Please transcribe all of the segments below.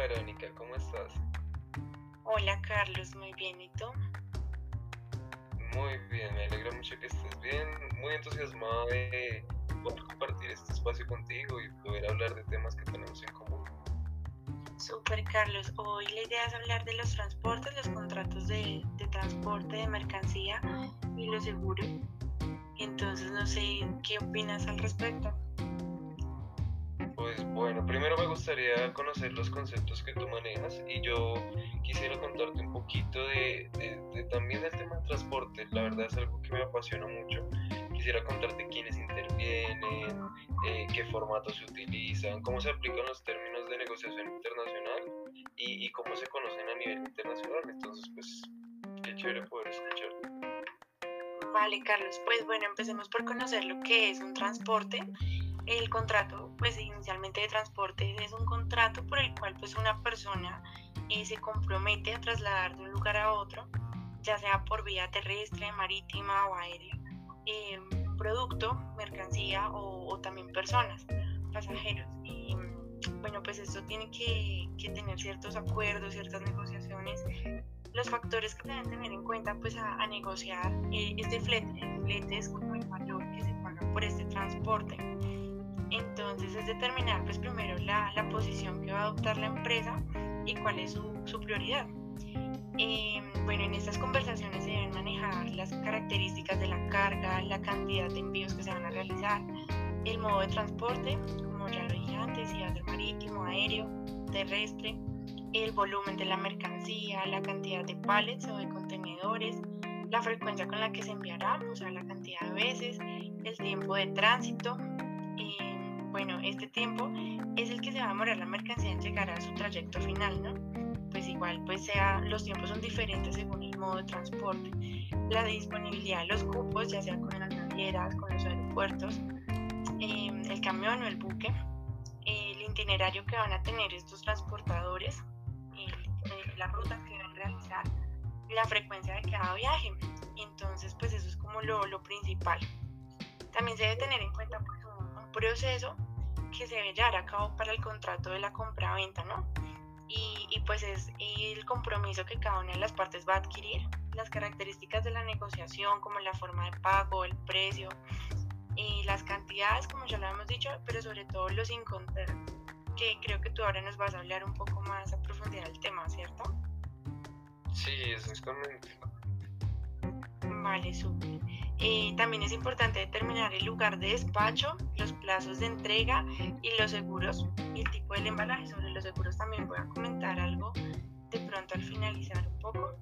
Verónica, ¿cómo estás? Hola Carlos, muy bien, ¿y tú? Muy bien, me alegra mucho que estés bien, muy entusiasmado de poder compartir este espacio contigo y poder hablar de temas que tenemos en común. Super Carlos, hoy la idea es hablar de los transportes, los contratos de, de transporte de mercancía y los seguros. Entonces no sé qué opinas al respecto. Bueno, primero me gustaría conocer los conceptos que tú manejas y yo quisiera contarte un poquito de, también del tema de transporte. La verdad es algo que me apasiona mucho. Quisiera contarte quiénes intervienen, eh, qué formatos se utilizan, cómo se aplican los términos de negociación internacional y, y cómo se conocen a nivel internacional. Entonces, pues, qué chévere poder escucharte. Vale, Carlos. Pues bueno, empecemos por conocer lo que es un transporte el contrato, pues inicialmente de transporte, es un contrato por el cual pues una persona eh, se compromete a trasladar de un lugar a otro, ya sea por vía terrestre, marítima o aérea, eh, producto, mercancía o, también personas, pasajeros. Y bueno, pues esto tiene que, tener ciertos acuerdos, ciertas negociaciones. Los factores que deben tener en cuenta pues a, negociar eh, este flete. El flete es como el valor que se paga por este transporte. Entonces es determinar pues primero la, la posición que va a adoptar la empresa y cuál es su, su prioridad. Em, bueno, en estas conversaciones se deben manejar las características de la carga, la cantidad de envíos que se van a realizar, el modo de transporte, como ya lo dije antes, si va a ser marítimo, aéreo, terrestre, el volumen de la mercancía, la cantidad de pallets o de contenedores, la frecuencia con la que se enviará, o sea, la cantidad de veces, el tiempo de tránsito, bueno, este tiempo es el que se va a demorar la mercancía en llegar a su trayecto final, ¿no? Pues igual, pues sea, los tiempos son diferentes según el modo de transporte. La disponibilidad de los cupos, ya sea con las navieras, con los aeropuertos, em, el camión o el buque, el itinerario que van a tener estos transportadores, las rutas que deben realizar, la frecuencia de cada viaje. Entonces, pues eso es como lo, lo principal. También se debe tener en cuenta pues, un proceso que se debe llevar a cabo para el contrato de la compra-venta, ¿no? Y, pues es el compromiso que cada una de las partes va a adquirir, las características de la negociación, como la forma de pago, el precio, y las cantidades, como ya lo hemos dicho, pero sobre todo los incoterms, que creo que tú ahora nos vas a hablar un poco más a profundidad del tema, ¿cierto? Sí, exactamente. Vale, súper. Eh, también es importante determinar el lugar de despacho, los plazos de entrega y los seguros y el tipo del embalaje. Sobre los seguros también voy a comentar algo de pronto al finalizar un poco.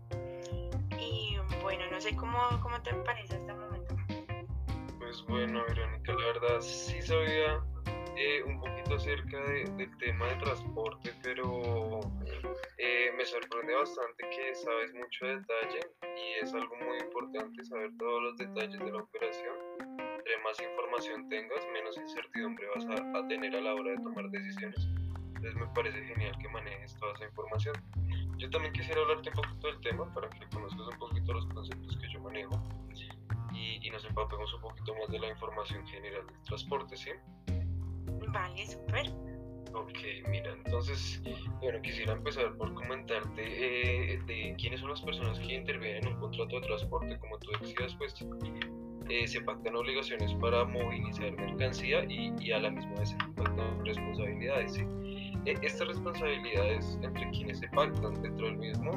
Y bueno, no sé cómo, cómo te parece hasta el momento. Pues bueno, Verónica, la verdad sí sabía eh, un poquito acerca del tema de transporte, pero eh, me sorprende bastante que sabes mucho detalle y es algo muy importante saber todos los detalles de la operación. Entre más información tengas, menos incertidumbre vas a, a tener a la hora de tomar decisiones. Entonces me parece genial que manejes toda esa información. Yo también quisiera hablarte un poquito del tema para que conozcas un poquito los conceptos que yo manejo y, y nos empapemos un poquito más de la información general del transporte, ¿sí? Vale, súper. Ok, mira, entonces, bueno, quisiera empezar por comentarte eh, de quiénes son las personas que intervienen en un contrato de transporte. Como tú decías, pues eh, se pactan obligaciones para movilizar mercancía y, a la misma vez se pactan responsabilidades. E, estas responsabilidades entre quienes se pactan dentro del mismo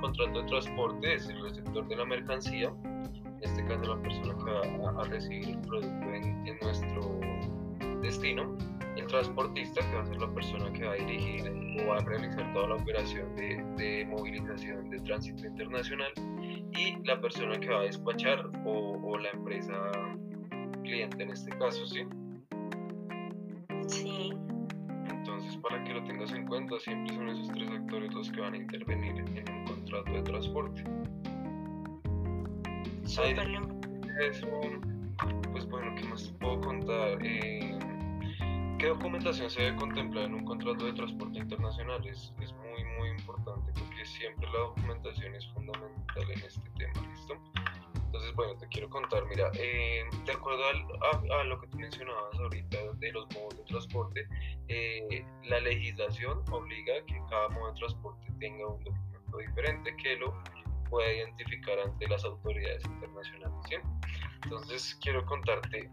contrato de transporte es el receptor de la mercancía, en este caso la persona que va a, recibir el producto en nuestro destino, el transportista, que va a ser la persona que va a dirigir o va a realizar toda la operación de, de movilización de tránsito internacional, y la persona que va a despachar o, o, la empresa cliente en este caso, ¿sí? Sí. Entonces, para que lo tengas en cuenta, siempre son esos tres actores los que van a intervenir en un contrato de transporte. Eso, pues bueno, ¿qué más te puedo contar? Eh, ¿Qué documentación se debe contemplar en un contrato de transporte internacional? Es, es, muy, muy importante porque siempre la documentación es fundamental en este tema, ¿listo? Entonces, bueno, te quiero contar, mira, eh, de acuerdo a, lo que tú mencionabas ahorita de los modos de transporte, eh, la legislación obliga a que cada modo de transporte tenga un documento diferente que lo pueda identificar ante las autoridades internacionales. ¿sí? Entonces, quiero contarte,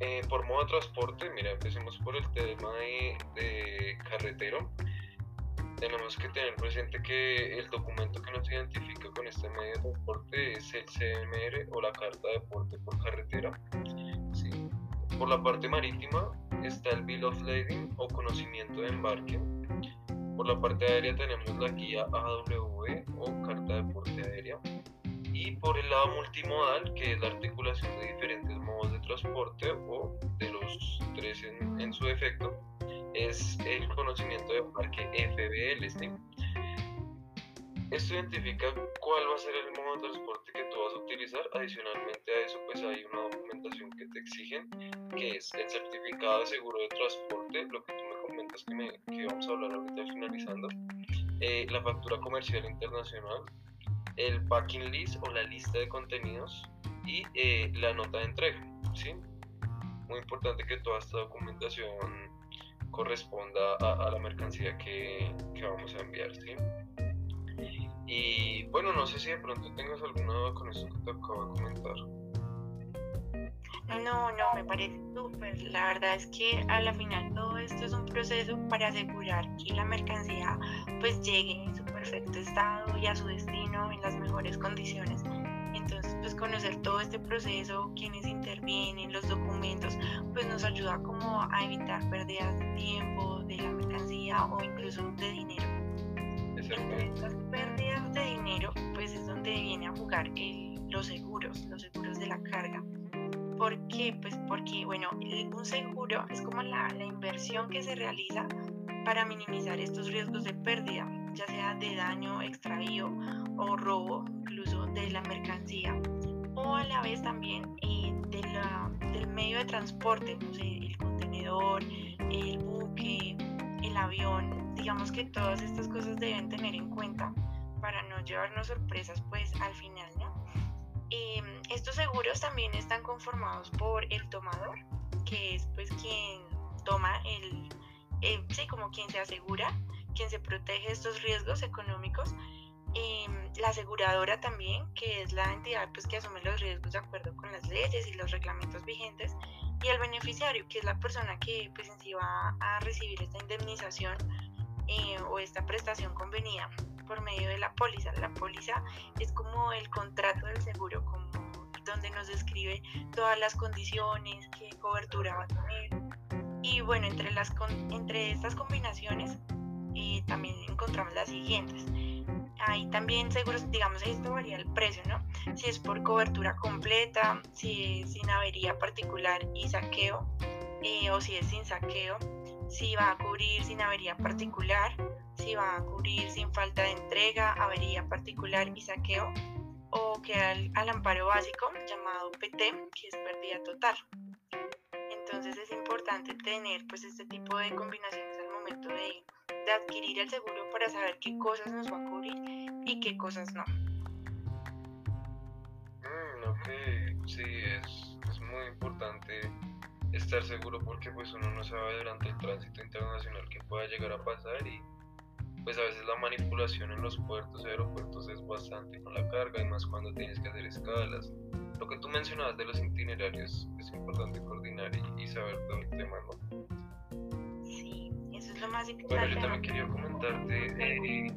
eh, por modo de transporte, mira, empecemos por el tema de, de carretero tenemos que tener presente que el documento que nos identifica con este medio de transporte es el CMR o la Carta de Porte por Carretera. Por la parte marítima está el Bill of Lading o conocimiento de embarque. Por la parte aérea tenemos la guía AWE o Carta de Porte Aérea. Y por el lado multimodal, que es la articulación de diferentes modos de transporte o de los tres en, en su defecto, es el conocimiento de parque FBL. Esto identifica cuál va a ser el modo de transporte que tú vas a utilizar. Adicionalmente a eso, pues hay una documentación que te exigen, que es el certificado de seguro de transporte, lo que tú me comentas que, me, que vamos a hablar ahorita finalizando, eh, la factura comercial internacional, el packing list o la lista de contenidos y eh, la nota de entrega. ¿sí? Muy importante que toda esta documentación corresponda a, la mercancía que, que, vamos a enviar, ¿sí? Y bueno, no sé si de pronto tengas alguna duda con eso que te acabo de comentar. No, no, me parece súper. La verdad es que a la final todo esto es un proceso para asegurar que la mercancía pues llegue en su perfecto estado y a su destino en las mejores condiciones. Entonces, pues conocer todo este proceso, quienes intervienen, los documentos, pues nos ayuda como a evitar pérdidas de tiempo, de la mercancía o incluso de dinero. Entre estas pérdidas de dinero, pues es donde viene a jugar los seguros, los seguros de la carga. ¿Por qué? Pues porque, bueno, un seguro es como la, la inversión que se realiza para minimizar estos riesgos de pérdida, ya sea de daño, extravío o robo incluso de la mercancía o a la vez también eh, de la, del medio de transporte, no sé, el contenedor, el buque, el avión, digamos que todas estas cosas deben tener en cuenta para no llevarnos sorpresas pues al final, ¿no? Em, estos seguros también están conformados por el tomador, que es pues quien toma el, eh, sí, como quien se asegura, quien se protege estos riesgos económicos la aseguradora también, que es la entidad pues, que asume los riesgos de acuerdo con las leyes y los reglamentos vigentes, y el beneficiario, que es la persona que pues, en sí va a recibir esta indemnización eh, o esta prestación convenida por medio de la póliza. La póliza es como el contrato del seguro, como donde nos describe todas las condiciones, qué cobertura va a tener. Y bueno, entre, las, entre estas combinaciones eh, también encontramos las siguientes hay también seguros, digamos, esto varía el precio, ¿no? Si es por cobertura completa, si es sin avería particular y saqueo, eh, o si es sin saqueo, si va a cubrir sin avería particular, si va a cubrir sin falta de entrega, avería particular y saqueo, o que al, al amparo básico llamado PT, que es pérdida total. Entonces es importante tener pues este tipo de combinaciones al momento de de adquirir el seguro para saber qué cosas nos va a cubrir y qué cosas no. Mm, ok, sí, es, es, muy importante estar seguro porque pues uno no sabe durante el tránsito internacional qué pueda llegar a pasar y pues a veces la manipulación en los puertos y aeropuertos es bastante con la carga y más cuando tienes que hacer escalas. Lo que tú mencionabas de los itinerarios es importante coordinar y, y saber todo el tema, ¿no? Más importante. Bueno, yo también quería comentarte. Eh,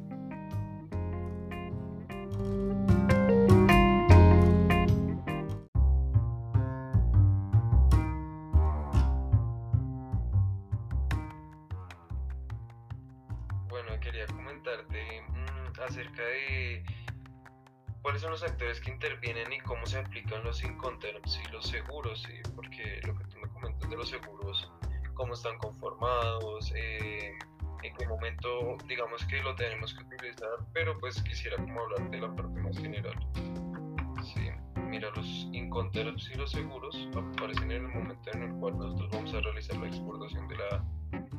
bueno, quería comentarte mm, acerca de cuáles son los actores que intervienen y cómo se aplican los inconterms y los seguros, ¿sí? porque lo que tú me comentas de los seguros cómo están conformados, eh, en qué momento digamos que lo tenemos que utilizar, pero pues quisiera como hablar de la parte más general. Sí, mira, los inconterms y los seguros aparecen en el momento en el cual nosotros vamos a realizar la exportación de la,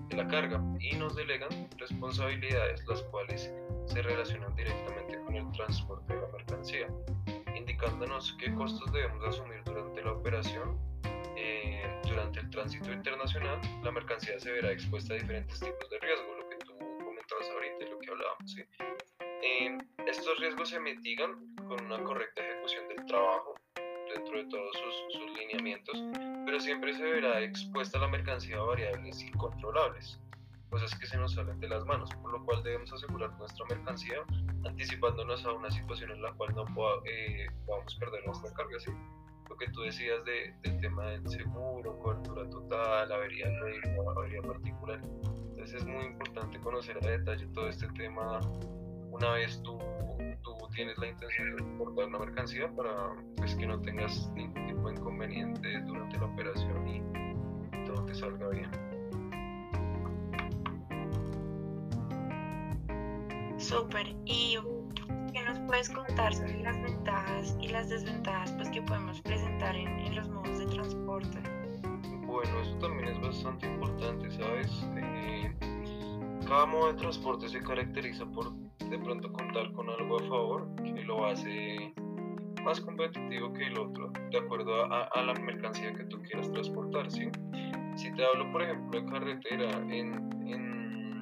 de la carga y nos delegan responsabilidades las cuales se relacionan directamente con el transporte de la mercancía indicándonos qué costos debemos asumir durante la operación. Eh, durante el tránsito internacional, la mercancía se verá expuesta a diferentes tipos de riesgo, lo que tú comentabas ahorita y lo que hablábamos. Eh, estos riesgos se mitigan con una correcta ejecución del trabajo dentro de todos sus, sus lineamientos, pero siempre se verá expuesta la mercancía a variables incontrolables cosas que se nos salen de las manos, por lo cual debemos asegurar nuestra mercancía anticipándonos a una situación en la cual no eh, podamos perder nuestra carga. ¿sí? Lo que tú decías de, del tema del seguro, cobertura total, avería avería particular. Entonces es muy importante conocer a detalle todo este tema una vez tú, tú tienes la intención de exportar una mercancía para pues, que no tengas ningún tipo de inconveniente durante la operación y todo te salga bien. Súper. ¿Y puedes contar sobre las ventajas y las desventajas pues, que podemos presentar en, los modos de transporte? Bueno, eso también es bastante importante, ¿sabes? Eh, cada modo de transporte se caracteriza por de pronto contar con algo a favor que lo hace más competitivo que el otro, de acuerdo a, la mercancía que tú quieras transportar, ¿sí? Si te hablo, por ejemplo, de carretera, en, en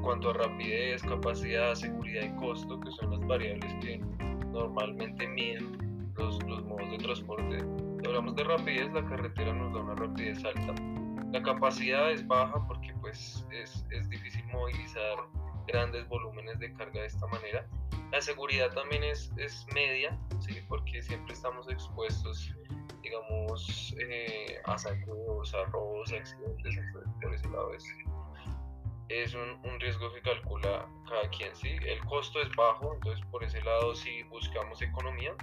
cuanto a rapidez, capacidad, seguridad y costo, que son las variables que normalmente miden los, los modos de transporte. Si hablamos de rapidez, la carretera nos da una rapidez alta. La capacidad es baja porque pues es, es difícil movilizar grandes volúmenes de carga de esta manera. La seguridad también es, es media, ¿sí? porque siempre estamos expuestos, digamos, eh, a sacos, a robos, a accidentes, por ese lado es es un, un, riesgo que calcula cada quien, ¿sí? El costo es bajo, entonces por ese lado si buscamos economía,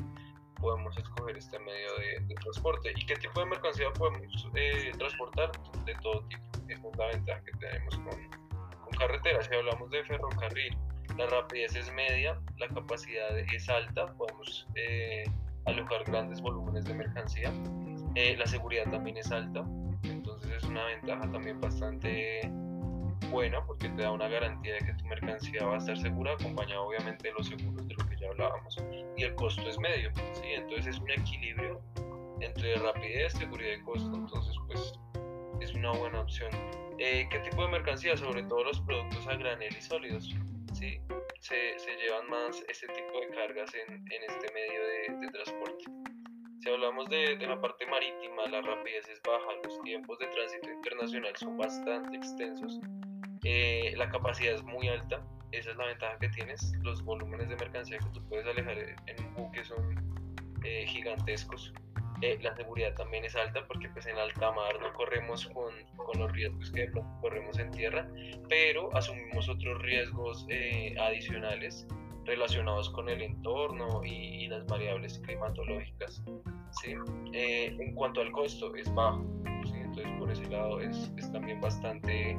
podemos escoger este medio de, transporte. ¿Y qué tipo de mercancía podemos eh, transportar? De todo tipo. Es la ventaja que tenemos con, con carretera. Si hablamos de ferrocarril, la rapidez es media, la capacidad es alta, podemos eh, alojar grandes volúmenes de mercancía. Eh, la seguridad también es alta, entonces es una ventaja también bastante buena porque te da una garantía de que tu mercancía va a estar segura, acompañado obviamente de los seguros de lo que ya hablábamos, y el costo es medio, ¿sí? entonces es un equilibrio entre rapidez, seguridad y costo, entonces pues es una buena opción. Eh, ¿Qué tipo de mercancía? Sobre todo los productos a granel y sólidos, ¿sí? se, se llevan más este tipo de cargas en, en este medio de, de transporte. Si hablamos de, de, la parte marítima, la rapidez es baja, los tiempos de tránsito internacional son bastante extensos eh, la capacidad es muy alta, esa es la ventaja que tienes. Los volúmenes de mercancía que tú puedes alejar en un buque son eh, gigantescos. Eh, la seguridad también es alta porque pues en alta mar no corremos con, con los riesgos que corremos en tierra, pero asumimos otros riesgos adicionales relacionados con el entorno y, las variables climatológicas. ¿sí? en cuanto al costo, es bajo, ¿sí? entonces por ese lado es, es también bastante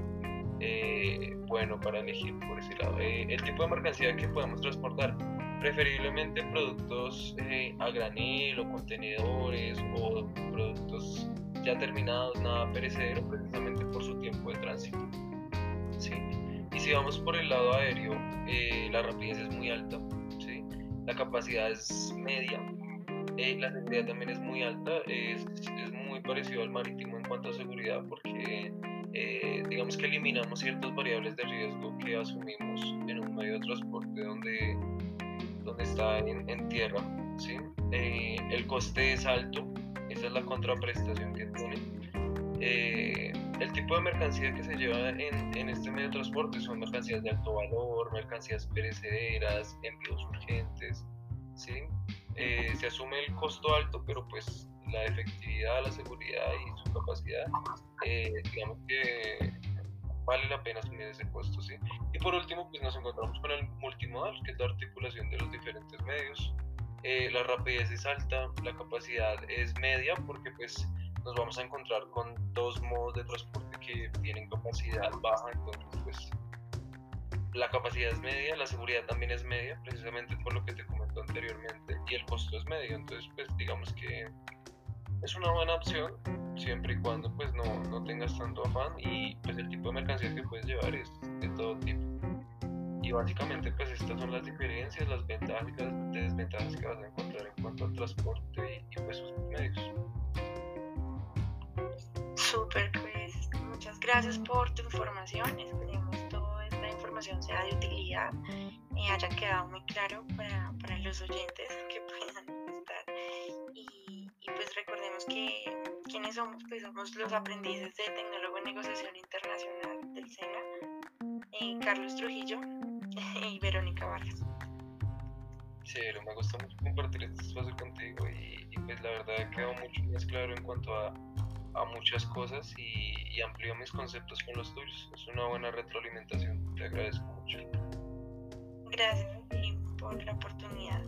eh, bueno para elegir por ese lado. Eh, el tipo de mercancía que podemos transportar, preferiblemente productos eh, a granel o contenedores o productos ya terminados, nada perecedero, precisamente por su tiempo de tránsito. ¿sí? Y si vamos por el lado aéreo, la rapidez es muy alta, ¿sí? la capacidad es media, la seguridad también es muy alta, es, es muy parecido al marítimo en cuanto a seguridad porque eh, digamos que eliminamos ciertas variables de riesgo que asumimos en un medio de transporte donde, donde está en, tierra. ¿sí? Eh, el coste es alto, esa es la contraprestación que tiene. Eh, el tipo de mercancía que se lleva en, en, este medio de transporte son mercancías de alto valor, mercancías perecederas, envíos urgentes. ¿sí? se asume el costo alto, pero pues la efectividad, la seguridad y su capacidad, eh, digamos que vale la pena asumir ese costo, ¿sí? Y por último, pues nos encontramos con el multimodal, que es la articulación de los diferentes medios. Eh, la rapidez es alta, la capacidad es media, porque pues nos vamos a encontrar con dos modos de transporte que tienen capacidad baja, entonces pues la capacidad es media, la seguridad también es media, precisamente por lo que te comentó anteriormente, y el costo es medio, entonces pues digamos que es una buena opción siempre y cuando pues no, no tengas tanto afán y pues el tipo de mercancía que puedes llevar es de todo tipo. y básicamente pues estas son las diferencias, las ventajas y las desventajas que vas a encontrar en cuanto al transporte y, pues sus medios. Súper, pues muchas gracias por tu información. Esperemos toda esta información sea de utilidad y haya quedado muy claro para, para los oyentes que puedan. Y, pues recordemos que quienes somos, pues somos los aprendices de tecnólogo en negociación internacional del SENA, eh, Carlos Trujillo y Verónica Vargas. Sí, me gusta mucho compartir este espacio contigo y, pues la verdad quedó mucho más claro en cuanto a, a muchas cosas y, y amplío mis conceptos con los tuyos. Es una buena retroalimentación, te agradezco mucho. Gracias por la oportunidad.